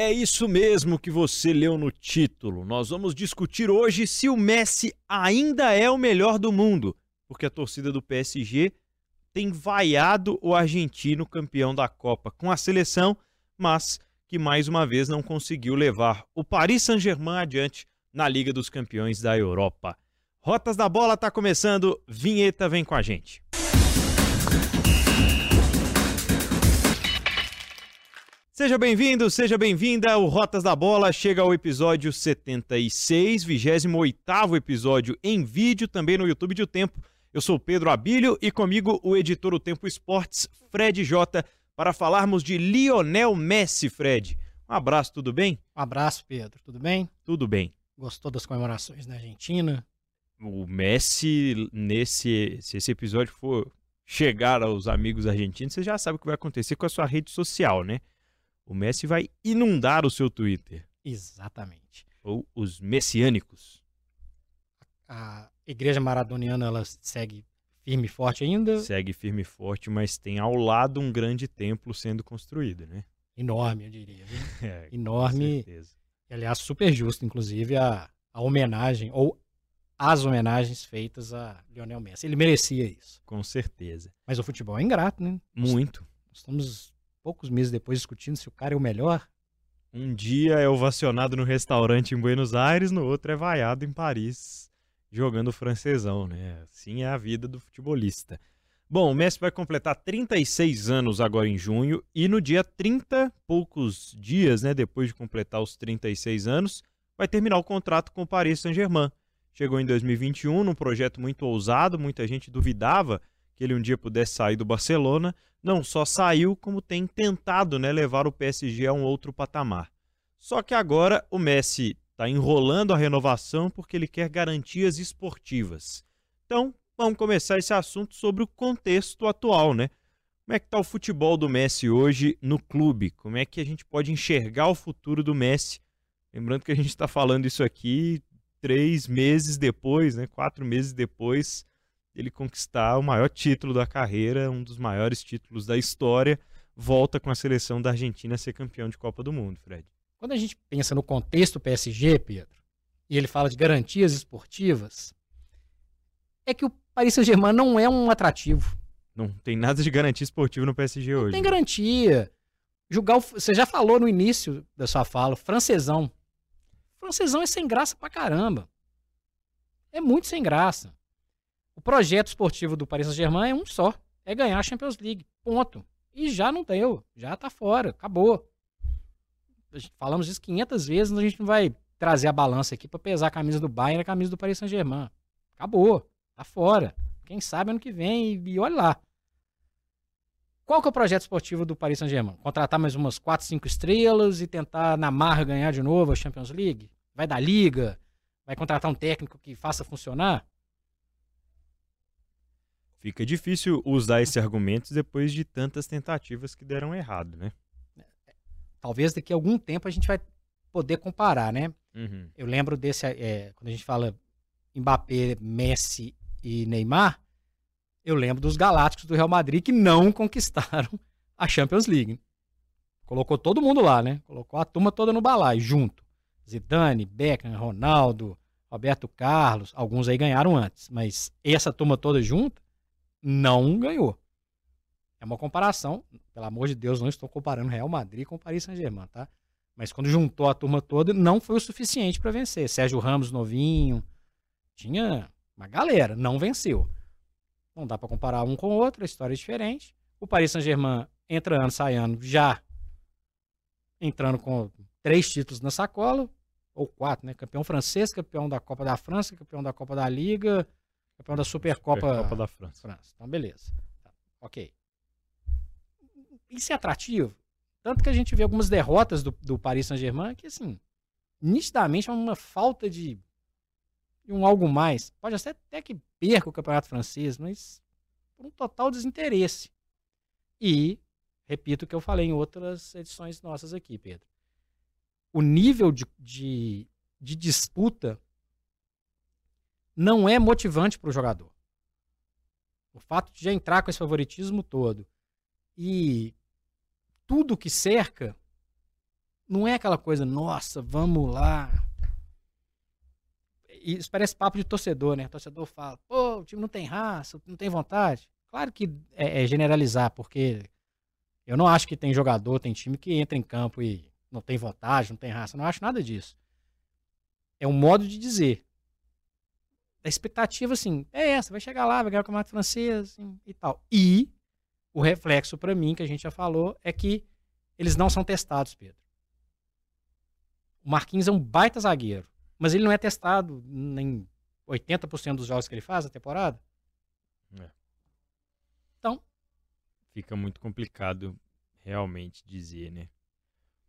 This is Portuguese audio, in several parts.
É isso mesmo que você leu no título. Nós vamos discutir hoje se o Messi ainda é o melhor do mundo, porque a torcida do PSG tem vaiado o argentino campeão da Copa com a seleção, mas que mais uma vez não conseguiu levar o Paris Saint-Germain adiante na Liga dos Campeões da Europa. Rotas da Bola está começando, vinheta vem com a gente. Seja bem-vindo, seja bem-vinda. O Rotas da Bola chega ao episódio 76, 28 episódio em vídeo, também no YouTube de O Tempo. Eu sou Pedro Abílio e comigo o editor O Tempo Esportes, Fred Jota, para falarmos de Lionel Messi, Fred. Um abraço, tudo bem? Um abraço, Pedro. Tudo bem? Tudo bem. Gostou das comemorações na Argentina? O Messi, nesse, se esse episódio for chegar aos amigos argentinos, você já sabe o que vai acontecer com a sua rede social, né? O Messi vai inundar o seu Twitter. Exatamente. Ou os messiânicos. A igreja maradoniana ela segue firme e forte ainda? Segue firme e forte, mas tem ao lado um grande templo sendo construído, né? Enorme, eu diria. É, Enorme. Com certeza. E, aliás, super justo, inclusive, a, a homenagem, ou as homenagens feitas a Lionel Messi. Ele merecia isso. Com certeza. Mas o futebol é ingrato, né? Muito. Nós estamos poucos meses depois discutindo se o cara é o melhor. Um dia é ovacionado no restaurante em Buenos Aires, no outro é vaiado em Paris, jogando francesão, né? Assim é a vida do futebolista. Bom, o Messi vai completar 36 anos agora em junho e no dia 30, poucos dias, né, depois de completar os 36 anos, vai terminar o contrato com o Paris Saint-Germain. Chegou em 2021 num projeto muito ousado, muita gente duvidava que ele um dia pudesse sair do Barcelona, não só saiu, como tem tentado né, levar o PSG a um outro patamar. Só que agora o Messi está enrolando a renovação porque ele quer garantias esportivas. Então, vamos começar esse assunto sobre o contexto atual, né? Como é que está o futebol do Messi hoje no clube? Como é que a gente pode enxergar o futuro do Messi? Lembrando que a gente está falando isso aqui três meses depois, né? Quatro meses depois ele conquistar o maior título da carreira, um dos maiores títulos da história, volta com a seleção da Argentina a ser campeão de Copa do Mundo, Fred. Quando a gente pensa no contexto PSG, Pedro, e ele fala de garantias esportivas, é que o Paris Saint-Germain não é um atrativo. Não tem nada de garantia esportiva no PSG não hoje. Tem garantia. Jogar o, você já falou no início da sua fala, francesão. Francesão é sem graça pra caramba. É muito sem graça. O projeto esportivo do Paris Saint-Germain é um só: é ganhar a Champions League. Ponto. E já não deu, já tá fora, acabou. Falamos isso 500 vezes, a gente não vai trazer a balança aqui para pesar a camisa do Bayern e a camisa do Paris Saint-Germain. Acabou, tá fora. Quem sabe ano que vem e, e olha lá. Qual que é o projeto esportivo do Paris Saint-Germain? Contratar mais umas 4, 5 estrelas e tentar na marra ganhar de novo a Champions League? Vai dar liga? Vai contratar um técnico que faça funcionar? Fica difícil usar esse argumento depois de tantas tentativas que deram errado, né? Talvez daqui a algum tempo a gente vai poder comparar, né? Uhum. Eu lembro desse, é, quando a gente fala Mbappé, Messi e Neymar, eu lembro dos Galácticos do Real Madrid que não conquistaram a Champions League. Colocou todo mundo lá, né? Colocou a turma toda no balaio, junto. Zidane, Beckham, Ronaldo, Roberto Carlos, alguns aí ganharam antes, mas essa turma toda junto não ganhou. É uma comparação, pelo amor de Deus, não estou comparando Real Madrid com Paris Saint-Germain, tá? Mas quando juntou a turma toda, não foi o suficiente para vencer. Sérgio Ramos novinho, tinha uma galera, não venceu. Não dá para comparar um com o outro, a história é diferente. O Paris Saint-Germain entra ano, sai ano, já entrando com três títulos na sacola, ou quatro, né? Campeão francês, campeão da Copa da França, campeão da Copa da Liga, Campeão da Supercopa, Supercopa da França. França. Então, beleza. Tá. Ok. Isso é atrativo. Tanto que a gente vê algumas derrotas do, do Paris Saint-Germain que, assim, nitidamente é uma falta de, de um algo mais. Pode ser até que perca o campeonato francês, mas por um total desinteresse. E, repito o que eu falei em outras edições nossas aqui, Pedro. O nível de, de, de disputa não é motivante para o jogador. O fato de já entrar com esse favoritismo todo e tudo que cerca não é aquela coisa, nossa, vamos lá. Isso parece papo de torcedor, né? O torcedor fala, pô, o time não tem raça, não tem vontade. Claro que é, é generalizar, porque eu não acho que tem jogador, tem time que entra em campo e não tem vontade, não tem raça. Não acho nada disso. É um modo de dizer. A expectativa, assim, é essa, vai chegar lá, vai ganhar o campeonato francês assim, e tal. E o reflexo para mim, que a gente já falou, é que eles não são testados, Pedro. O Marquinhos é um baita zagueiro, mas ele não é testado em 80% dos jogos que ele faz na temporada. É. Então. Fica muito complicado realmente dizer, né?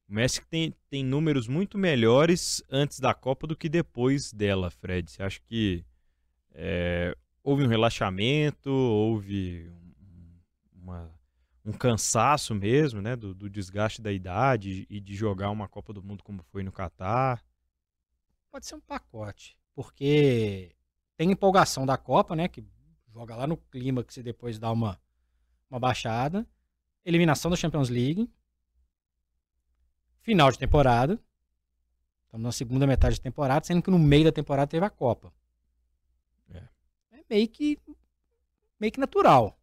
O Messi tem, tem números muito melhores antes da Copa do que depois dela, Fred. Você acha que é, houve um relaxamento, houve uma um cansaço mesmo, né, do, do, desgaste da idade e de jogar uma Copa do Mundo como foi no Catar? Pode ser um pacote, porque tem empolgação da Copa, né, que joga lá no clima que se depois dá uma, uma baixada, eliminação da Champions League, final de temporada, estamos na segunda metade da temporada, sendo que no meio da temporada teve a Copa. Meio que meio que natural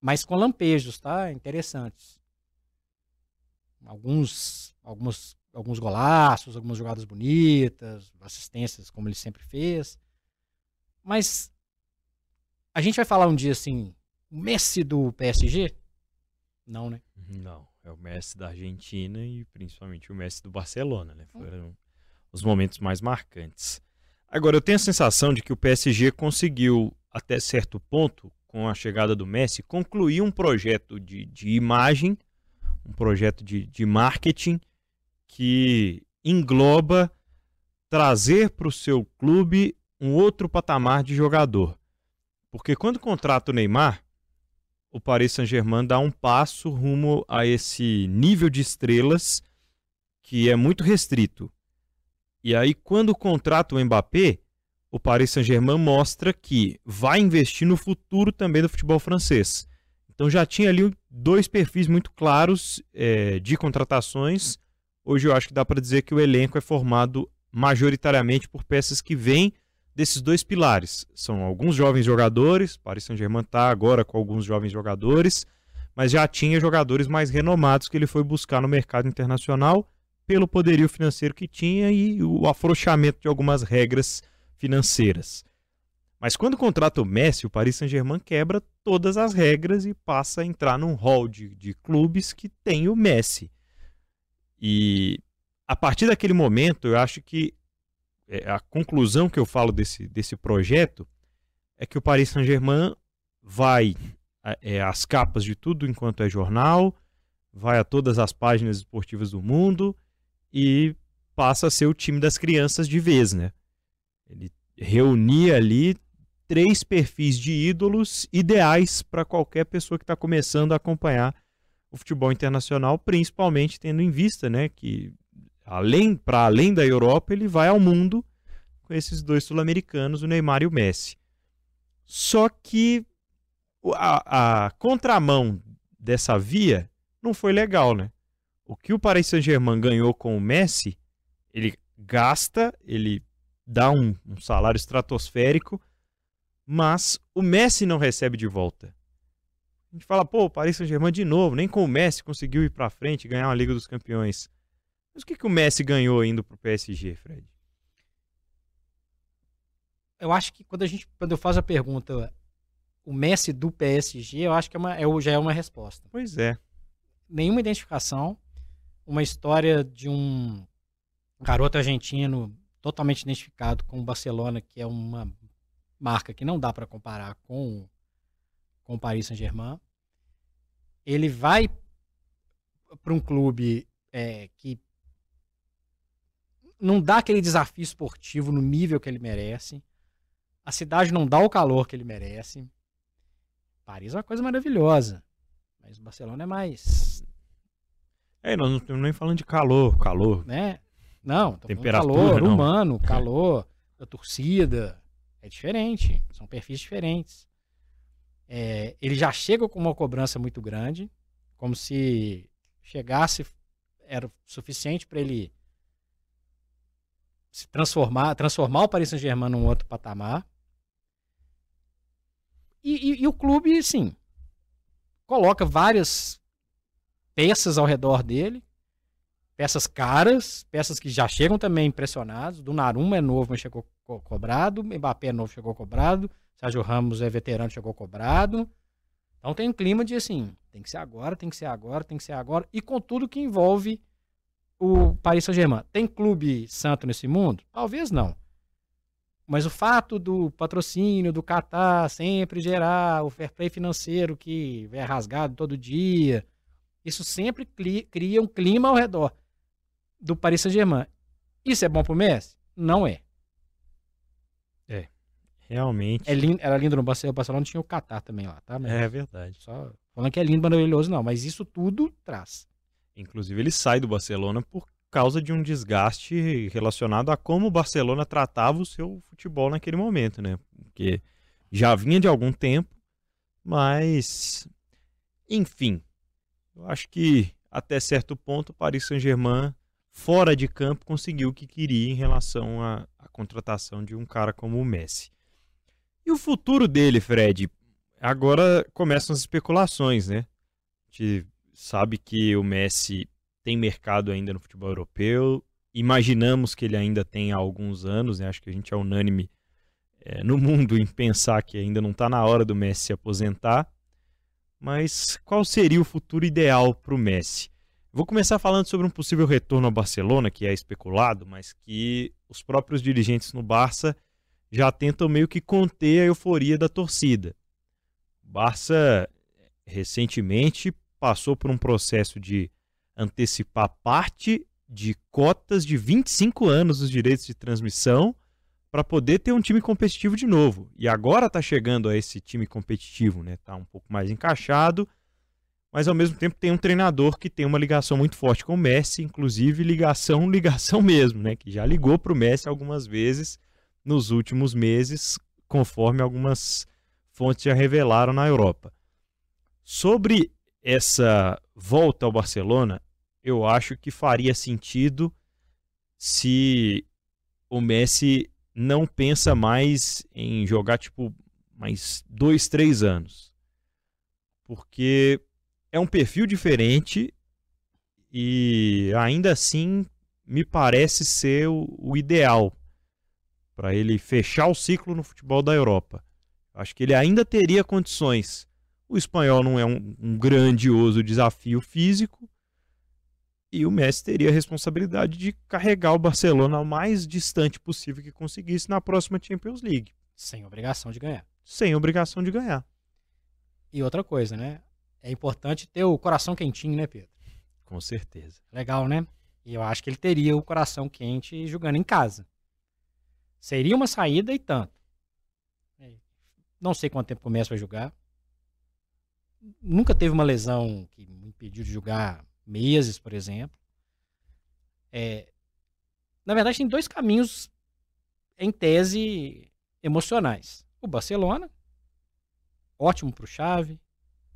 mas com lampejos, tá? Interessantes. Alguns, alguns, alguns golaços, algumas jogadas bonitas, assistências, como ele sempre fez. Mas a gente vai falar um dia assim, o Messi do PSG? Não, né? Não, é o Messi da Argentina e principalmente o Messi do Barcelona, né? Foram os momentos mais marcantes. Agora, eu tenho a sensação de que o PSG conseguiu, até certo ponto, com a chegada do Messi, concluir um projeto de, de imagem, um projeto de, de marketing que engloba trazer para o seu clube um outro patamar de jogador. Porque quando contrata o Neymar, o Paris Saint-Germain dá um passo rumo a esse nível de estrelas que é muito restrito. E aí, quando contrata o Mbappé, o Paris Saint-Germain mostra que vai investir no futuro também do futebol francês. Então já tinha ali dois perfis muito claros é, de contratações. Hoje eu acho que dá para dizer que o elenco é formado majoritariamente por peças que vêm desses dois pilares. São alguns jovens jogadores, Paris Saint-Germain está agora com alguns jovens jogadores, mas já tinha jogadores mais renomados que ele foi buscar no mercado internacional pelo poderio financeiro que tinha e o afrouxamento de algumas regras financeiras. Mas quando contrata o Messi, o Paris Saint-Germain quebra todas as regras e passa a entrar num hall de, de clubes que tem o Messi. E a partir daquele momento, eu acho que é, a conclusão que eu falo desse, desse projeto é que o Paris Saint-Germain vai é, às capas de tudo enquanto é jornal, vai a todas as páginas esportivas do mundo e passa a ser o time das crianças de vez, né? Ele reunia ali três perfis de ídolos ideais para qualquer pessoa que está começando a acompanhar o futebol internacional, principalmente tendo em vista, né, que além para além da Europa ele vai ao mundo com esses dois sul-americanos, o Neymar e o Messi. Só que a, a contramão dessa via não foi legal, né? O que o Paris Saint-Germain ganhou com o Messi, ele gasta, ele dá um, um salário estratosférico, mas o Messi não recebe de volta. A gente fala, pô, o Paris Saint-Germain de novo, nem com o Messi conseguiu ir para frente e ganhar uma Liga dos Campeões. Mas o que, que o Messi ganhou indo pro PSG, Fred? Eu acho que quando a gente, quando eu faço a pergunta, o Messi do PSG, eu acho que é uma, é, já é uma resposta. Pois é. Nenhuma identificação, uma história de um garoto argentino totalmente identificado com o Barcelona, que é uma marca que não dá para comparar com, com o Paris Saint-Germain. Ele vai para um clube é, que não dá aquele desafio esportivo no nível que ele merece. A cidade não dá o calor que ele merece. Paris é uma coisa maravilhosa. Mas o Barcelona é mais. É, nós não estamos nem falando de calor, calor. Né? Não, temperatura, calor não. humano, calor da torcida. É diferente. São perfis diferentes. É, ele já chega com uma cobrança muito grande, como se chegasse era suficiente para ele se transformar, transformar o Paris Saint-Germain num outro patamar. E, e, e, o clube, sim, coloca várias peças ao redor dele, peças caras, peças que já chegam também impressionados. Do Naruma é novo, mas chegou co cobrado. Mbappé é novo, chegou cobrado. Sérgio Ramos é veterano, chegou cobrado. Então tem um clima de assim, tem que ser agora, tem que ser agora, tem que ser agora. E com tudo que envolve o Paris Saint-Germain. Tem clube santo nesse mundo? Talvez não. Mas o fato do patrocínio do Qatar sempre gerar o fair play financeiro que é rasgado todo dia, isso sempre cria um clima ao redor do Paris Saint-Germain. Isso é bom pro Messi? Não é. É. Realmente. É lindo, era lindo no Barcelona, o Barcelona tinha o Qatar também lá, tá? Mas é verdade. Só falando que é lindo, maravilhoso, não, mas isso tudo traz. Inclusive, ele sai do Barcelona por causa de um desgaste relacionado a como o Barcelona tratava o seu futebol naquele momento, né? Porque já vinha de algum tempo, mas enfim, eu acho que até certo ponto o Paris Saint-Germain fora de campo conseguiu o que queria em relação à, à contratação de um cara como o Messi. E o futuro dele, Fred? Agora começam as especulações, né? A gente sabe que o Messi tem mercado ainda no futebol europeu. Imaginamos que ele ainda tem alguns anos, né? acho que a gente é unânime é, no mundo em pensar que ainda não está na hora do Messi se aposentar. Mas qual seria o futuro ideal para o Messi? Vou começar falando sobre um possível retorno ao Barcelona, que é especulado, mas que os próprios dirigentes no Barça já tentam meio que conter a euforia da torcida. O Barça recentemente passou por um processo de antecipar parte de cotas de 25 anos dos direitos de transmissão para poder ter um time competitivo de novo. E agora está chegando a esse time competitivo, né? Tá um pouco mais encaixado, mas ao mesmo tempo tem um treinador que tem uma ligação muito forte com o Messi, inclusive ligação, ligação mesmo, né? Que já ligou para o Messi algumas vezes nos últimos meses, conforme algumas fontes já revelaram na Europa. Sobre essa volta ao Barcelona, eu acho que faria sentido se o Messi não pensa mais em jogar tipo mais dois, três anos. Porque é um perfil diferente e ainda assim me parece ser o, o ideal para ele fechar o ciclo no futebol da Europa. Acho que ele ainda teria condições. O espanhol não é um, um grandioso desafio físico, e o Messi teria a responsabilidade de carregar o Barcelona ao mais distante possível que conseguisse na próxima Champions League. Sem obrigação de ganhar. Sem obrigação de ganhar. E outra coisa, né? É importante ter o coração quentinho, né, Pedro? Com certeza. Legal, né? E eu acho que ele teria o coração quente jogando em casa. Seria uma saída e tanto. Não sei quanto tempo o Messi vai jogar. Nunca teve uma lesão que me impediu de jogar meses, por exemplo. É, na verdade, tem dois caminhos, em tese, emocionais. O Barcelona, ótimo para o Chave,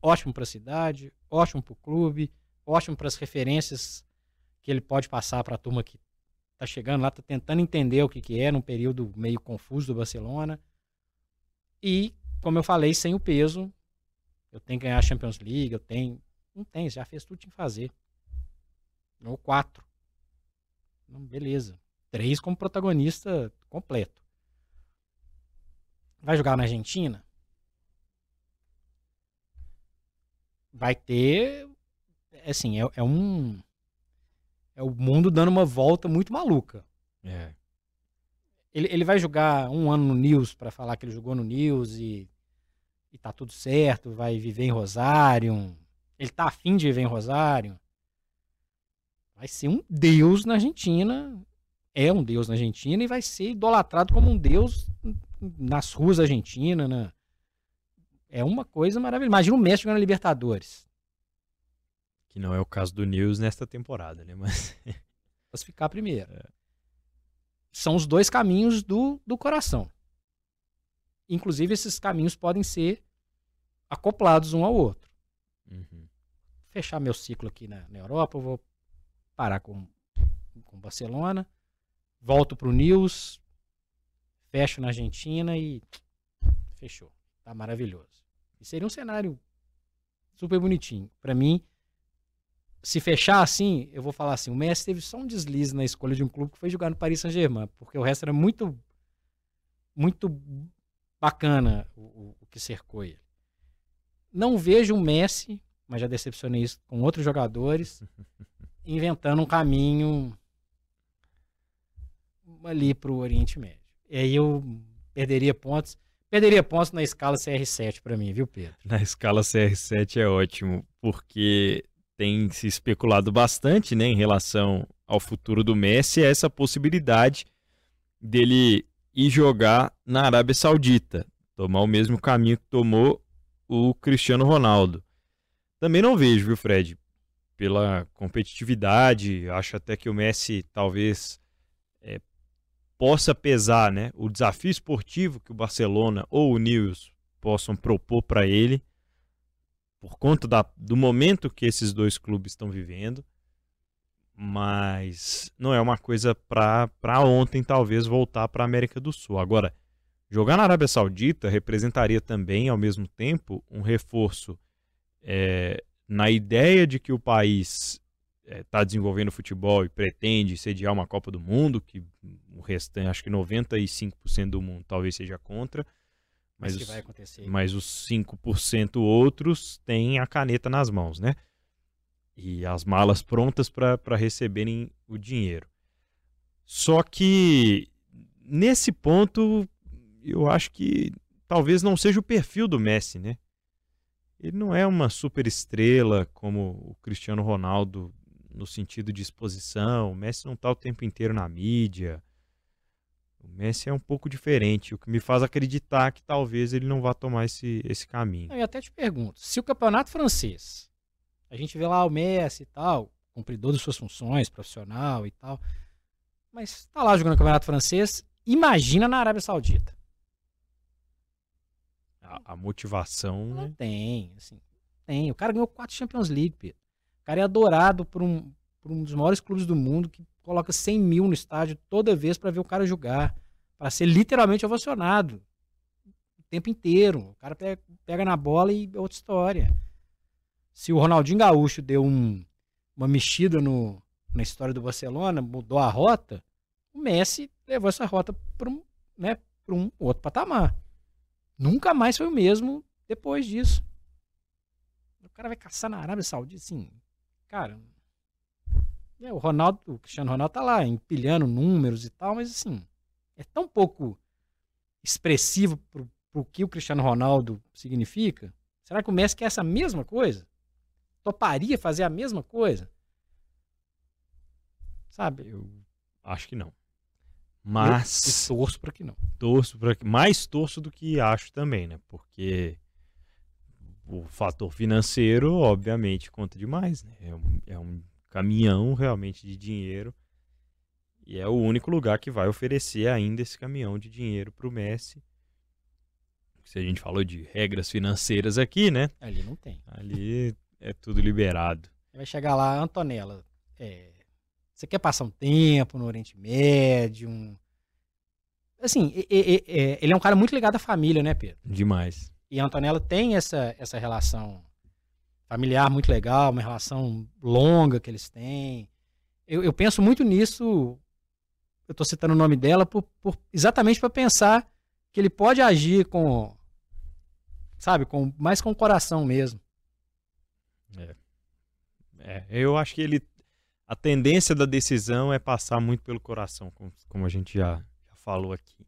ótimo para a cidade, ótimo para o clube, ótimo para as referências que ele pode passar para a turma que está chegando lá, está tentando entender o que, que é num período meio confuso do Barcelona. E, como eu falei, sem o peso, eu tenho que ganhar a Champions League, eu tenho. Não tem, já fez tudo que tinha que fazer. Ou quatro. Beleza. Três como protagonista completo. Vai jogar na Argentina? Vai ter. Assim, é, é um. É o mundo dando uma volta muito maluca. É. Ele, ele vai jogar um ano no News para falar que ele jogou no News e, e tá tudo certo, vai viver em Rosário. Ele tá afim de viver em Rosário vai ser um deus na Argentina, é um deus na Argentina e vai ser idolatrado como um deus nas ruas da Argentina, né? É uma coisa maravilhosa. Imagina o Messi jogando Libertadores. Que não é o caso do News nesta temporada, né? Mas. Classificar primeiro. É. São os dois caminhos do, do coração. Inclusive, esses caminhos podem ser acoplados um ao outro. Uhum. Fechar meu ciclo aqui na, na Europa, eu vou parar com com Barcelona, volto para o News, fecho na Argentina e fechou. Tá maravilhoso. E seria um cenário super bonitinho. Para mim, se fechar assim, eu vou falar assim, o Messi teve só um deslize na escolha de um clube que foi jogar no Paris Saint-Germain, porque o resto era muito muito bacana o, o, o que cercou ele. Não vejo o Messi, mas já decepcionei isso com outros jogadores, inventando um caminho ali para o Oriente Médio. E aí eu perderia pontos. Perderia pontos na escala CR7 para mim, viu, Pedro? Na escala CR7 é ótimo, porque tem se especulado bastante né, em relação ao futuro do Messi, essa possibilidade dele ir jogar na Arábia Saudita, tomar o mesmo caminho que tomou o Cristiano Ronaldo. Também não vejo, viu, Fred? Pela competitividade, acho até que o Messi talvez é, possa pesar né, o desafio esportivo que o Barcelona ou o Newell's possam propor para ele, por conta da, do momento que esses dois clubes estão vivendo. Mas não é uma coisa para ontem, talvez, voltar para a América do Sul. Agora, jogar na Arábia Saudita representaria também, ao mesmo tempo, um reforço é, na ideia de que o país está é, desenvolvendo futebol e pretende sediar uma Copa do Mundo, que o restante, acho que 95% do mundo talvez seja contra, mas, mas, os, mas os 5% outros têm a caneta nas mãos, né? E as malas prontas para receberem o dinheiro. Só que nesse ponto, eu acho que talvez não seja o perfil do Messi, né? Ele não é uma super estrela como o Cristiano Ronaldo no sentido de exposição. O Messi não está o tempo inteiro na mídia. O Messi é um pouco diferente, o que me faz acreditar que talvez ele não vá tomar esse, esse caminho. Eu até te pergunto, se o campeonato francês, a gente vê lá o Messi e tal, cumpridor de suas funções, profissional e tal, mas está lá jogando o campeonato francês, imagina na Arábia Saudita. A, a motivação, não né? tem, assim, tem. O cara ganhou quatro Champions League, Pedro. O cara é adorado por um, por um dos maiores clubes do mundo que coloca 100 mil no estádio toda vez para ver o cara jogar. Para ser literalmente ovacionado. O tempo inteiro. O cara pega, pega na bola e é outra história. Se o Ronaldinho Gaúcho deu um, uma mexida no, na história do Barcelona, mudou a rota, o Messi levou essa rota para um, né, um outro patamar. Nunca mais foi o mesmo depois disso. O cara vai caçar na Arábia Saudita, assim, cara, é, o Ronaldo, o Cristiano Ronaldo tá lá empilhando números e tal, mas assim, é tão pouco expressivo pro, pro que o Cristiano Ronaldo significa. Será que o Messi quer essa mesma coisa? Toparia fazer a mesma coisa? Sabe? Eu acho que não. Mas. Eu torço para que não. Torço para que. Mais torço do que acho também, né? Porque o fator financeiro, obviamente, conta demais. Né? É, um, é um caminhão realmente de dinheiro. E é o único lugar que vai oferecer ainda esse caminhão de dinheiro para o Messi. Se a gente falou de regras financeiras aqui, né? Ali não tem. Ali é tudo liberado. Vai chegar lá, Antonella. É, você quer passar um tempo no Oriente Médio? Um... Assim, ele é um cara muito ligado à família, né, Pedro? Demais. E a Antonella tem essa, essa relação familiar muito legal, uma relação longa que eles têm. Eu, eu penso muito nisso. Eu estou citando o nome dela por, por exatamente para pensar que ele pode agir com, sabe, com mais com o coração mesmo. É. é. eu acho que ele a tendência da decisão é passar muito pelo coração, como, como a gente já, já falou aqui.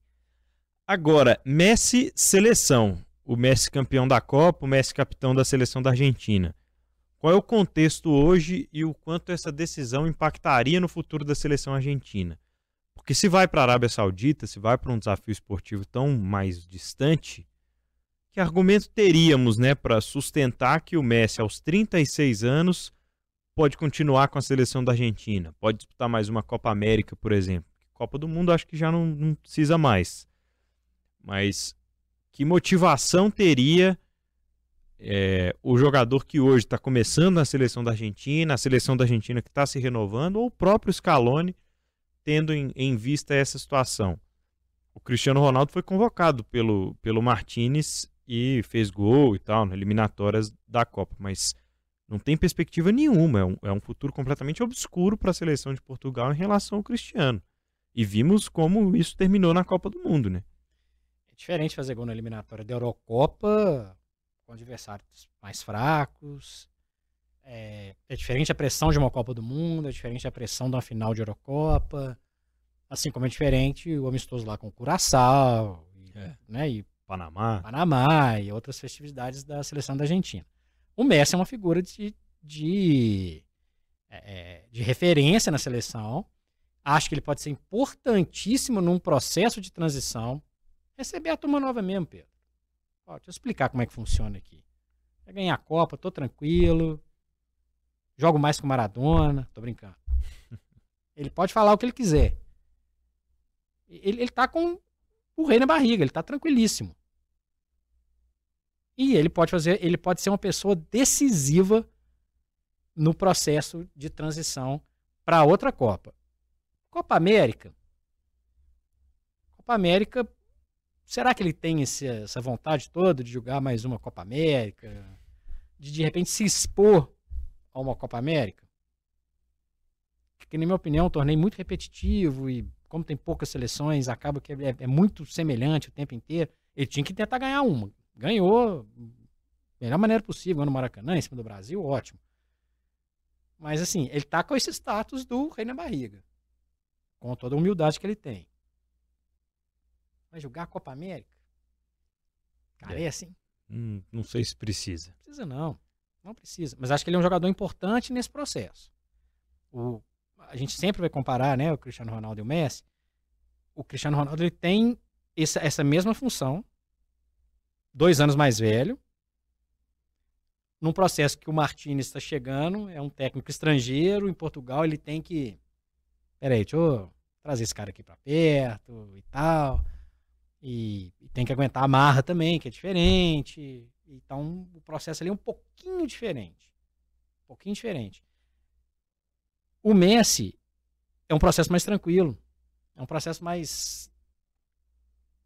Agora, Messi seleção o Messi campeão da Copa, o Messi capitão da seleção da Argentina. Qual é o contexto hoje e o quanto essa decisão impactaria no futuro da seleção argentina? Porque se vai para a Arábia Saudita, se vai para um desafio esportivo tão mais distante, que argumento teríamos né, para sustentar que o Messi, aos 36 anos, pode continuar com a seleção da Argentina? Pode disputar mais uma Copa América, por exemplo. Copa do Mundo acho que já não, não precisa mais. Mas que motivação teria é, o jogador que hoje está começando na seleção da Argentina, a seleção da Argentina que está se renovando, ou o próprio Scaloni tendo em, em, vista essa situação. O Cristiano Ronaldo foi convocado pelo, pelo Martinez e fez gol e tal, nas eliminatórias da Copa, mas não tem perspectiva nenhuma. É um, é um futuro completamente obscuro para a seleção de Portugal em relação ao Cristiano. E vimos como isso terminou na Copa do Mundo, né? É diferente fazer gol na eliminatória da Eurocopa com adversários mais fracos. É, é, diferente a pressão de uma Copa do Mundo, é diferente a pressão de uma final de Eurocopa. Assim como é diferente o amistoso lá com o Curaçao, e, é. né, e Panamá. Panamá e outras festividades da seleção da Argentina. O Messi é uma figura de, de, é, é, de referência na seleção. Acho que ele pode ser importantíssimo num processo de transição. Receber a turma nova mesmo, Pedro. Ó, deixa eu explicar como é que funciona aqui. Vai ganhar a Copa, tô tranquilo. Jogo mais com Maradona, tô brincando. Ele pode falar o que ele quiser. Ele, ele tá com o rei na barriga, ele tá tranquilíssimo. E ele pode fazer, ele pode ser uma pessoa decisiva no processo de transição para outra Copa. Copa América. Copa América Será que ele tem esse, essa vontade toda de jogar mais uma Copa América? De de repente se expor a uma Copa América? Porque, na minha opinião, é um torneio muito repetitivo e, como tem poucas seleções, acaba que é, é muito semelhante o tempo inteiro. Ele tinha que tentar ganhar uma. Ganhou da melhor maneira possível no Maracanã, em cima do Brasil, ótimo. Mas, assim, ele tá com esse status do rei na barriga. Com toda a humildade que ele tem. Vai jogar a Copa América? Cara, é, é assim? Hum, não sei se precisa. Precisa não. Não precisa. Mas acho que ele é um jogador importante nesse processo. O, a gente sempre vai comparar né, o Cristiano Ronaldo e o Messi. O Cristiano Ronaldo ele tem essa, essa mesma função, dois anos mais velho, num processo que o Martinez está chegando, é um técnico estrangeiro em Portugal, ele tem que. Peraí, deixa eu trazer esse cara aqui para perto e tal. E, e, tem que aguentar a marra também, que é diferente. Então o processo ali é um pouquinho diferente. Um pouquinho diferente. O Messi é um processo mais tranquilo. É um processo mais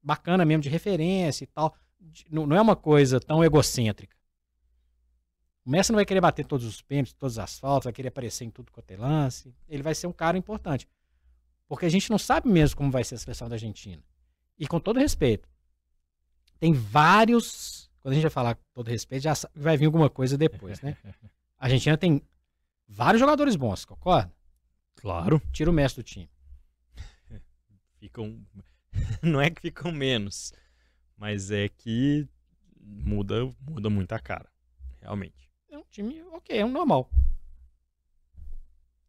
bacana mesmo, de referência e tal. Não, é uma coisa tão egocêntrica. O Messi não vai querer bater todos os pênaltis, todas as faltas, vai querer aparecer em tudo quanto é lance. Ele vai ser um cara importante. Porque a gente não sabe mesmo como vai ser a seleção da Argentina. E com todo respeito, tem vários. Quando a gente vai falar com todo respeito, já vai vir alguma coisa depois, né? A Argentina tem vários jogadores bons, concorda? Claro. Tira o mestre do time. Ficam. Não é que ficam menos, mas é que muda, muda muito a cara. Realmente. É um time, ok, é um normal.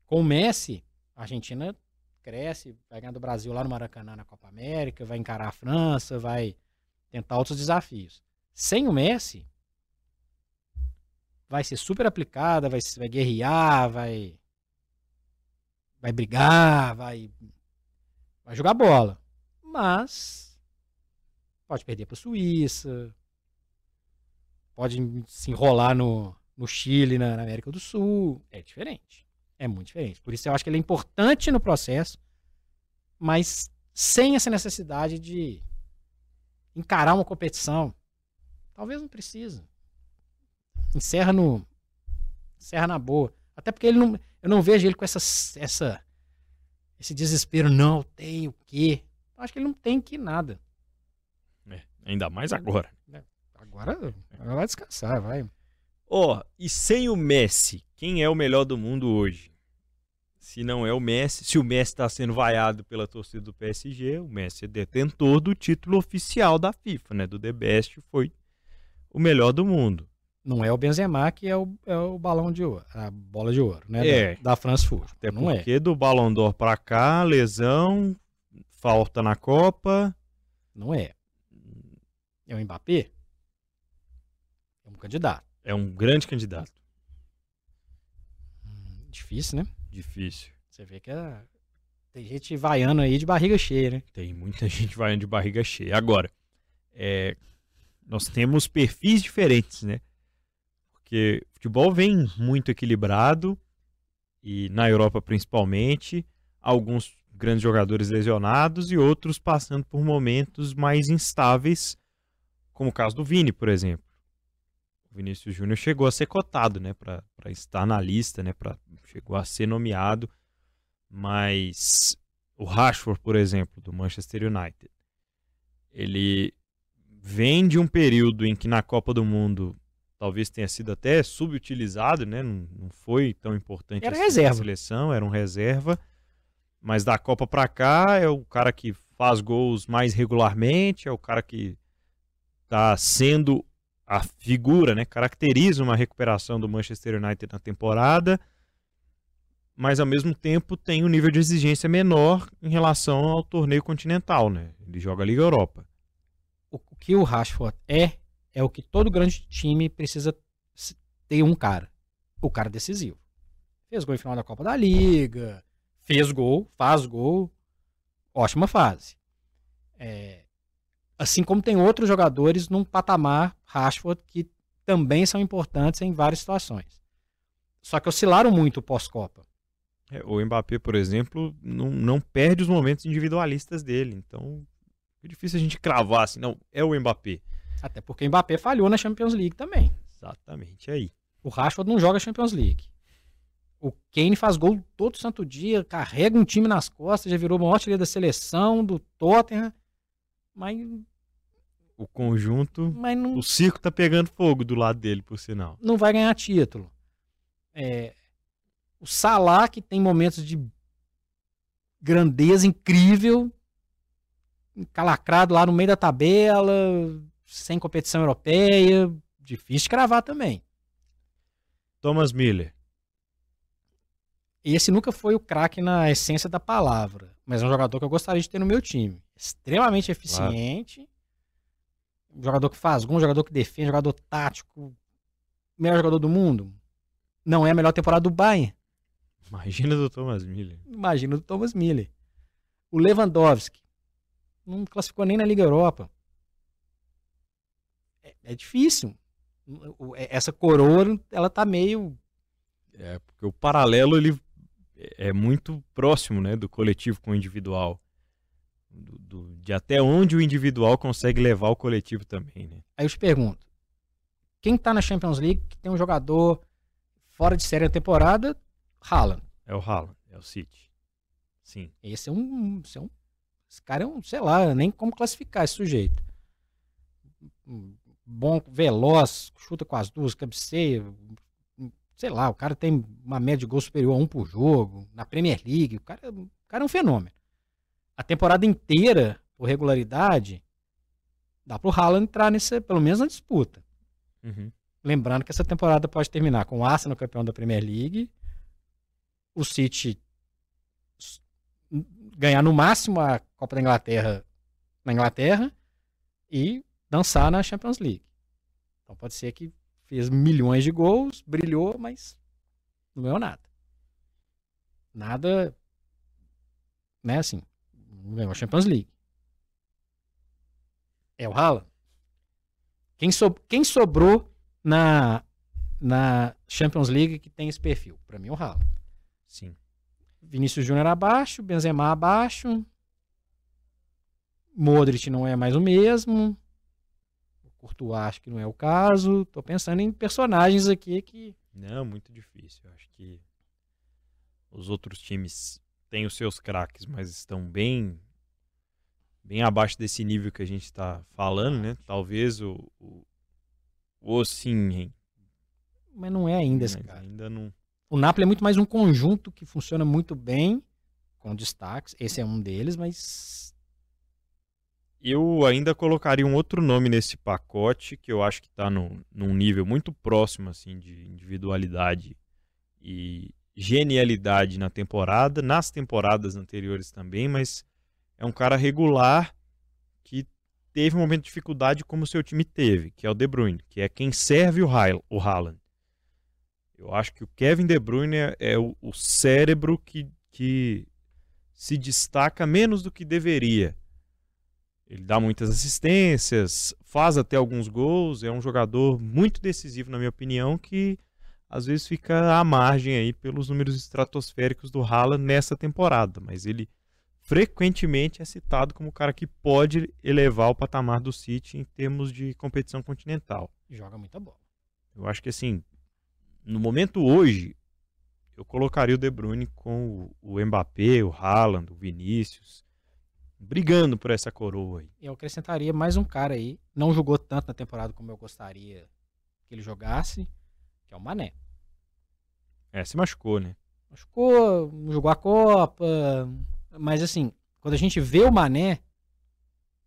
Com o Messi, a Argentina cresce, vai ganhar do Brasil lá no Maracanã na Copa América, vai encarar a França, vai tentar outros desafios. Sem o Messi, vai ser super aplicada, vai, vai guerrear, vai vai brigar, vai vai jogar bola. Mas pode perder para a Suíça, pode se enrolar no, no Chile, na, na América do Sul. É diferente. É muito diferente. Por isso eu acho que ele é importante no processo, mas sem essa necessidade de encarar uma competição. Talvez não precisa. Encerra no encerra na boa. Até porque ele não, eu não vejo ele com essa, essa esse desespero, não, eu tenho que. Eu acho que ele não tem que nada. Ainda mais agora. É, agora, vai descansar, vai. Ó, oh, e sem o Messi, quem é o melhor do mundo hoje? Se não é o Messi, se o Messi está sendo vaiado pela torcida do PSG, o Messi é detentor do título oficial da FIFA, né? Do The Best, foi o melhor do mundo. Não é o Benzema que é o, é o balão de ouro, a bola de ouro, né? É. Da, da France Foot. Até não é. porque é. do Balão d'Or para cá, lesão, falta na Copa. Não é. É o Mbappé? É um candidato. É um grande candidato. Hum, difícil, né? Difícil. Você vê que é... tem gente vaiando aí de barriga cheia, né? Tem muita gente vaiando de barriga cheia. Agora, é... nós temos perfis diferentes, né? Porque o futebol vem muito equilibrado, e na Europa principalmente, alguns grandes jogadores lesionados e outros passando por momentos mais instáveis, como o caso do Vini, por exemplo. O Vinícius Júnior chegou a ser cotado, né, para estar na lista, né, pra, chegou a ser nomeado, mas o Rashford, por exemplo, do Manchester United, ele vem de um período em que na Copa do Mundo talvez tenha sido até subutilizado, né? Não, não foi tão importante era assim reserva. seleção, era um reserva. Mas da Copa para cá é o cara que faz gols mais regularmente, é o cara que está sendo a figura, né? Caracteriza uma recuperação do Manchester United na temporada, mas ao mesmo tempo tem um nível de exigência menor em relação ao torneio continental, né? Ele joga a Liga Europa. O que o Rashford é é o que todo grande time precisa ter um cara. O cara decisivo. Fez gol em final da Copa da Liga, fez gol, faz gol, ótima fase. É, assim como tem outros jogadores num patamar Rashford que também são importantes em várias situações. Só que oscilaram muito pós-Copa. É, o Mbappé, por exemplo, não, não perde os momentos individualistas dele. Então, é difícil a gente cravar assim, não, é o Mbappé. Até porque o Mbappé falhou na Champions League também. Exatamente aí. O Rashford não joga Champions League. O Kane faz gol todo santo dia, carrega um time nas costas, já virou o maior artilheiro da seleção, do Tottenham. Mas. O conjunto. Mas não, o circo tá pegando fogo do lado dele, por sinal. Não vai ganhar título. É, o Salah, que tem momentos de grandeza incrível, calacrado lá no meio da tabela, sem competição europeia, difícil de cravar também. Thomas Miller. Esse nunca foi o craque na essência da palavra, mas é um jogador que eu gostaria de ter no meu time. Extremamente eficiente. Claro. Um jogador que faz gol, um jogador que defende, um jogador tático. Melhor jogador do mundo. Não é a melhor temporada do Bayern. Imagina do Thomas Miller. Imagina do Thomas Miller. O Lewandowski. Não classificou nem na Liga Europa é difícil. É, essa coroa, ela tá meio. É, porque o paralelo ele é muito próximo, né, do coletivo com o individual. Do, do, de até onde o individual consegue levar o coletivo também, né? Aí eu te pergunto: quem tá na Champions League que tem um jogador fora de série na temporada? Haaland. É o Haaland, é o City. Sim. Esse é um, esse é um. Esse cara é um, sei lá, nem como classificar esse sujeito bom, veloz, chuta com as duas, cabeceia. Sei lá, o cara tem uma média de gol superior a um por jogo. Na Premier League, o cara, o cara é um fenômeno. A temporada inteira, por regularidade, dá pro Haaland entrar nessa, pelo menos na disputa. Uhum. Lembrando que essa temporada pode terminar com o Arsenal campeão da Premier League, o City ganhar no máximo a Copa da Inglaterra na Inglaterra e dançar na Champions League. Então pode ser que fez milhões de gols, brilhou, mas não ganhou nada. Nada, né, assim, não ganhou a Champions League. É o Haaland. Quem, so, quem sobrou na, na Champions League que tem esse perfil? Para mim é o Haaland. Sim. Vinícius Júnior abaixo, Benzema abaixo. Modric não é mais o mesmo. Courtois acho que não é o caso. Tô pensando em personagens aqui que. Não, muito difícil. Eu acho que os outros times têm os seus craques, mas estão bem bem abaixo desse nível que a gente está falando, né? Talvez o o, o sim, mas não é ainda esse cara. Ainda não. O Napoli é muito mais um conjunto que funciona muito bem com destaques. Esse é um deles, mas eu ainda colocaria um outro nome nesse pacote que eu acho que está num, num nível muito próximo assim de individualidade e genialidade na temporada, nas temporadas anteriores também, mas é um cara regular que teve um momento de dificuldade como o seu time teve, que é o De Bruyne, que é quem serve o, Haaland. O Haaland. Eu acho que o Kevin De Bruyne é, é o, o cérebro que, que se destaca menos do que deveria Ele dá muitas assistências, faz até alguns gols, é um jogador muito decisivo, na minha opinião, que às vezes fica à margem aí pelos números estratosféricos do Haaland nessa temporada, mas ele frequentemente é citado como o cara que pode elevar o patamar do City em termos de competição continental. Joga muita bola. Eu acho que assim, no momento hoje, eu colocaria o De Bruyne com o Mbappé, o Haaland, o Vinícius, brigando por essa coroa aí. Eu acrescentaria mais um cara aí, não jogou tanto na temporada como eu gostaria que ele jogasse, que é o Mané. É, se machucou, né? Machucou, jogou a Copa, mas assim, quando a gente vê o Mané,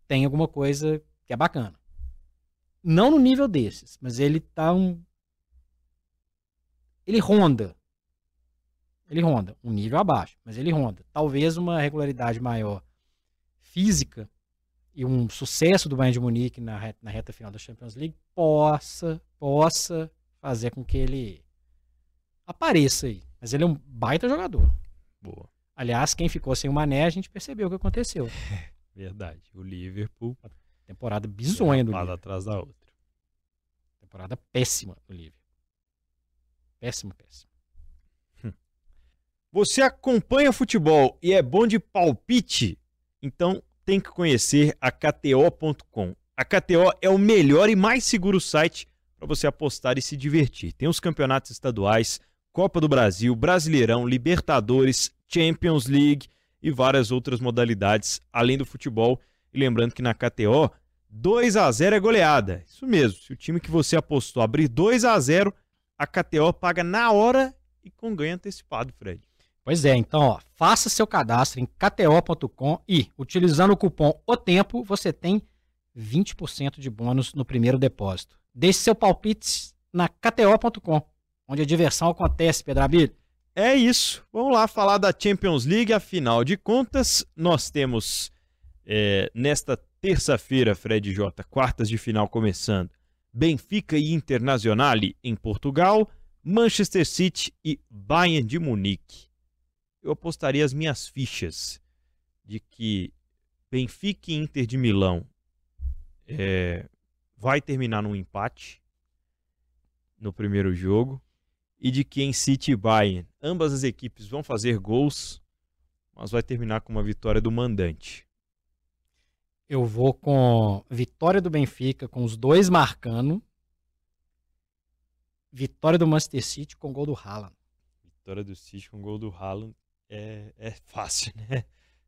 tem alguma coisa que é bacana. Não no nível desses, mas ele tá um. Ele ronda. Ele ronda. Um nível abaixo, mas ele ronda. Talvez uma regularidade maior física e um sucesso do Bayern de Munique na reta, na reta final da Champions League possa, possa fazer com que ele apareça aí. Mas ele é um baita jogador. Boa. Aliás, quem ficou sem o Mané, a gente percebeu o que aconteceu. Verdade. O Liverpool. Temporada bizonha do Liverpool. atrás da outra. Temporada péssima do Liverpool. Péssima, péssima. Você acompanha futebol e é bom de palpite? Então tem que conhecer a KTO.com. A KTO é o melhor e mais seguro site para você apostar e se divertir. Tem os campeonatos estaduais, Copa do Brasil, Brasileirão, Libertadores, Champions League e várias outras modalidades além do futebol. E lembrando que na KTO, 2 a 0 é goleada. Isso mesmo. Se o time que você apostou abrir 2 a 0, a KTO paga na hora e com ganho antecipado, Fred. Pois é, então, ó, faça seu cadastro em kto.com e, utilizando o cupom O Tempo, você tem 20% de bônus no primeiro depósito. Deixe seu palpite na kto.com, onde a diversão acontece, Pedro Abílio. É isso. Vamos lá falar da Champions League. Afinal de contas, nós temos é, nesta terça-feira, Fred J, quartas de final começando. Benfica e Internazionale em Portugal, Manchester City e Bayern de Munique eu apostaria as minhas fichas de que Benfica e Inter de Milão é, vai terminar num empate no primeiro jogo e de que em City e Bayern ambas as equipes vão fazer gols, mas vai terminar com uma vitória do mandante. Eu vou com vitória do Benfica, com os dois marcando. Vitória do Manchester City com gol do Haaland. Vitória do City com gol do Haaland é, é fácil, né?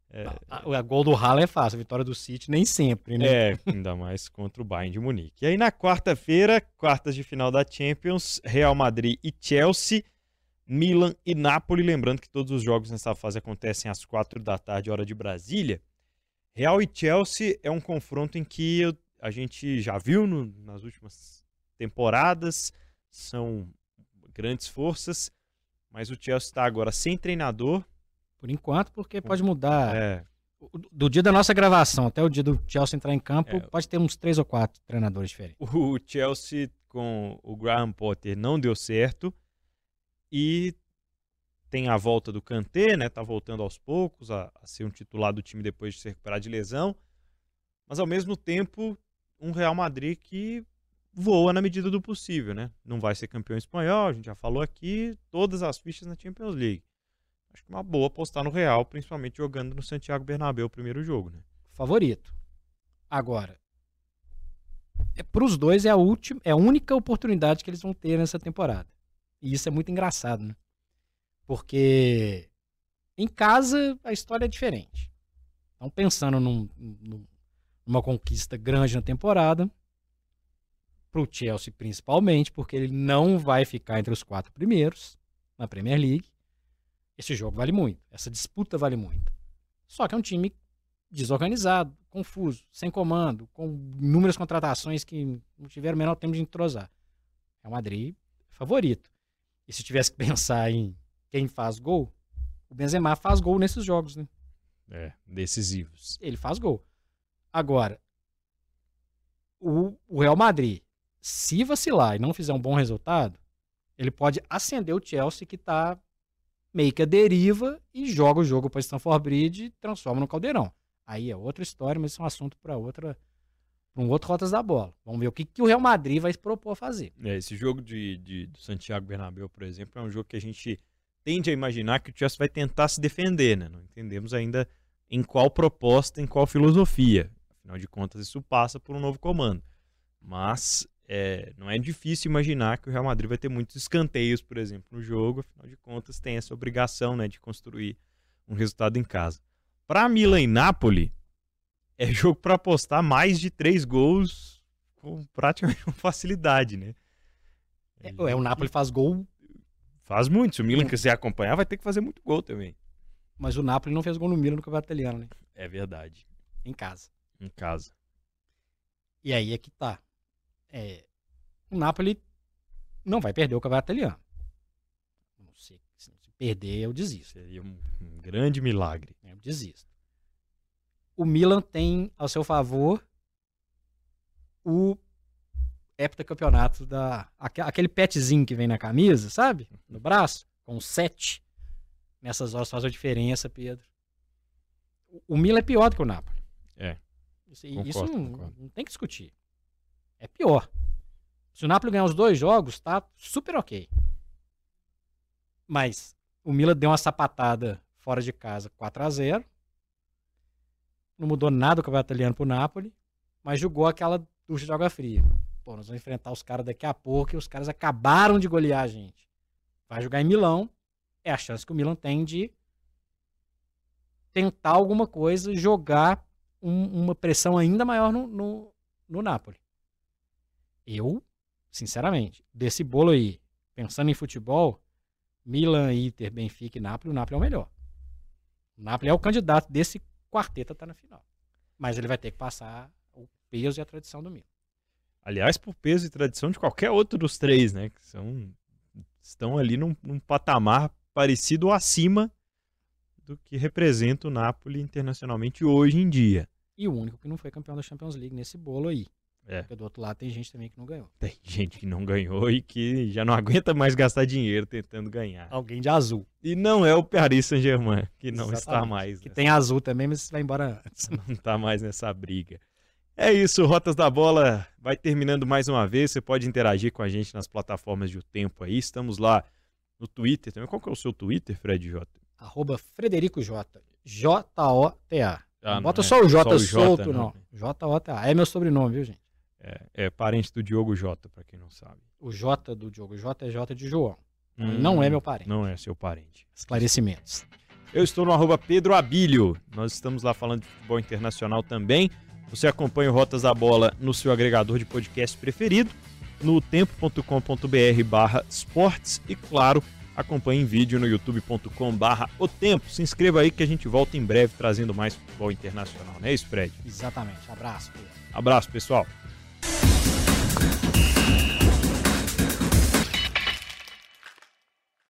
É... A, a, gol do Haaland é fácil, a vitória do City nem sempre, né? É, ainda mais contra o Bayern de Munique. E aí na quarta-feira, quartas de final da Champions, Real Madrid e Chelsea, Milan e Napoli. Lembrando que todos os jogos nessa fase acontecem às quatro da tarde, hora de Brasília. Real e Chelsea é um confronto em que eu, a gente já viu no, nas últimas temporadas, são grandes forças, mas o Chelsea está agora sem treinador por enquanto, porque pode mudar. É. Do dia da nossa gravação até o dia do Chelsea entrar em campo, é. pode ter uns três ou quatro treinadores diferentes. O Chelsea com o Graham Potter não deu certo. E tem a volta do Kanté, né? Tá voltando aos poucos a, a ser um titular do time depois de se recuperar de lesão. Mas ao mesmo tempo, um Real Madrid que voa na medida do possível, né? Não vai ser campeão espanhol, a gente já falou aqui, todas as fichas na Champions League acho que é uma boa apostar no Real, principalmente jogando no Santiago Bernabéu o primeiro jogo, né? Favorito. Agora, é, para os dois é a última, é a única oportunidade que eles vão ter nessa temporada. E isso é muito engraçado, né? Porque em casa a história é diferente. Então, pensando num, num, numa conquista grande na temporada, para o Chelsea principalmente, porque ele não vai ficar entre os quatro primeiros na Premier League. Esse jogo vale muito, essa disputa vale muito. Só que é um time desorganizado, confuso, sem comando, com inúmeras contratações que não tiveram o menor tempo de entrosar. É o Madrid favorito. E se tivesse que pensar em quem faz gol, o Benzema faz gol nesses jogos, né? É, decisivos. Ele faz gol. Agora, o, o Real Madrid, se vacilar e não fizer um bom resultado, ele pode acender o Chelsea que está meio que a deriva e joga o jogo para Stanford Bridge e transforma no caldeirão. Aí é outra história, mas isso é um assunto para outra para um outro Rotas da Bola. Vamos ver o que, que o Real Madrid vai se propor a fazer. É, esse jogo de, de, do Santiago Bernabéu, por exemplo, é um jogo que a gente tende a imaginar que o Chelsea vai tentar se defender, né? Não entendemos ainda em qual proposta, em qual filosofia. Afinal de contas, isso passa por um novo comando. Mas é, não é difícil imaginar que o Real Madrid vai ter muitos escanteios, por exemplo, no jogo. Afinal de contas, tem essa obrigação né, de construir um resultado em casa. Para Milan e Napoli, é jogo para apostar mais de três gols com praticamente facilidade, né? É, é, o Napoli faz gol. Faz muito. Se o Milan quiser acompanhar, vai ter que fazer muito gol também. Mas o Napoli não fez gol no Milan no Campeonato Italiano, né? É verdade. Em casa. Em casa. E aí é que tá. É, o Napoli não vai perder o Campeonato Italiano. Não sei, se perder, eu desisto. Seria um, um grande milagre. Eu desisto. O Milan tem ao seu favor o heptacampeonato da. Aquele petzinho que vem na camisa, sabe? No braço, com sete. Nessas horas faz a diferença, Pedro. O Milan é pior do que o Napoli. É. Isso, concordo, isso não, não, tem que discutir. É pior. Se o Napoli ganhar os dois jogos, tá super ok. Mas o Milan deu uma sapatada fora de casa 4 a 0 Não mudou nada o campeonato italiano pro Napoli, mas jogou aquela ducha de água fria. Pô, nós vamos enfrentar os caras daqui a pouco e os caras acabaram de golear a gente. Vai jogar em Milão, é a chance que o Milan tem de tentar alguma coisa, jogar um, uma pressão ainda maior no, no, no Napoli. Eu, sinceramente, desse bolo aí, pensando em futebol, Milan, Inter, Benfica e Napoli, o Napoli é o melhor. O Napoli é o candidato desse quarteto a estar na final. Mas ele vai ter que passar o peso e a tradição do Milan. Aliás, por peso e tradição de qualquer outro dos três, né? Que são, estão ali num, num patamar parecido ou acima do que representa o Napoli internacionalmente hoje em dia. E o único que não foi campeão da Champions League nesse bolo aí. É. Porque do outro lado tem gente também que não ganhou. Tem gente que não ganhou e que já não aguenta mais gastar dinheiro tentando ganhar. Alguém de azul. E não é o Paris Saint-Germain, que não Exatamente. está mais. Que nessa... tem azul também, mas vai embora antes. Não está mais nessa briga. É isso, Rotas da Bola vai terminando mais uma vez. Você pode interagir com a gente nas plataformas de O Tempo aí. Estamos lá no Twitter também. Qual que é o seu Twitter, Fred J? Arroba Frederico J. J-O-T-A. Ah, Bota só o J, só o J solto, não. J-O-T-A. É meu sobrenome, viu, gente? É, é parente do Diogo J, para quem não sabe. O J do Diogo J é J de João. Hum, não é meu parente. Não é seu parente. Esclarecimentos. Eu estou no arroba Pedro Abílio. Nós estamos lá falando de futebol internacional também. Você acompanha o Rotas da Bola no seu agregador de podcast preferido, no tempo.com.br barra esportes e, claro, acompanhe em vídeo no youtube.com barra o tempo. Se inscreva aí que a gente volta em breve trazendo mais futebol internacional, não é isso, Fred? Exatamente. Abraço, Pedro. Abraço, pessoal.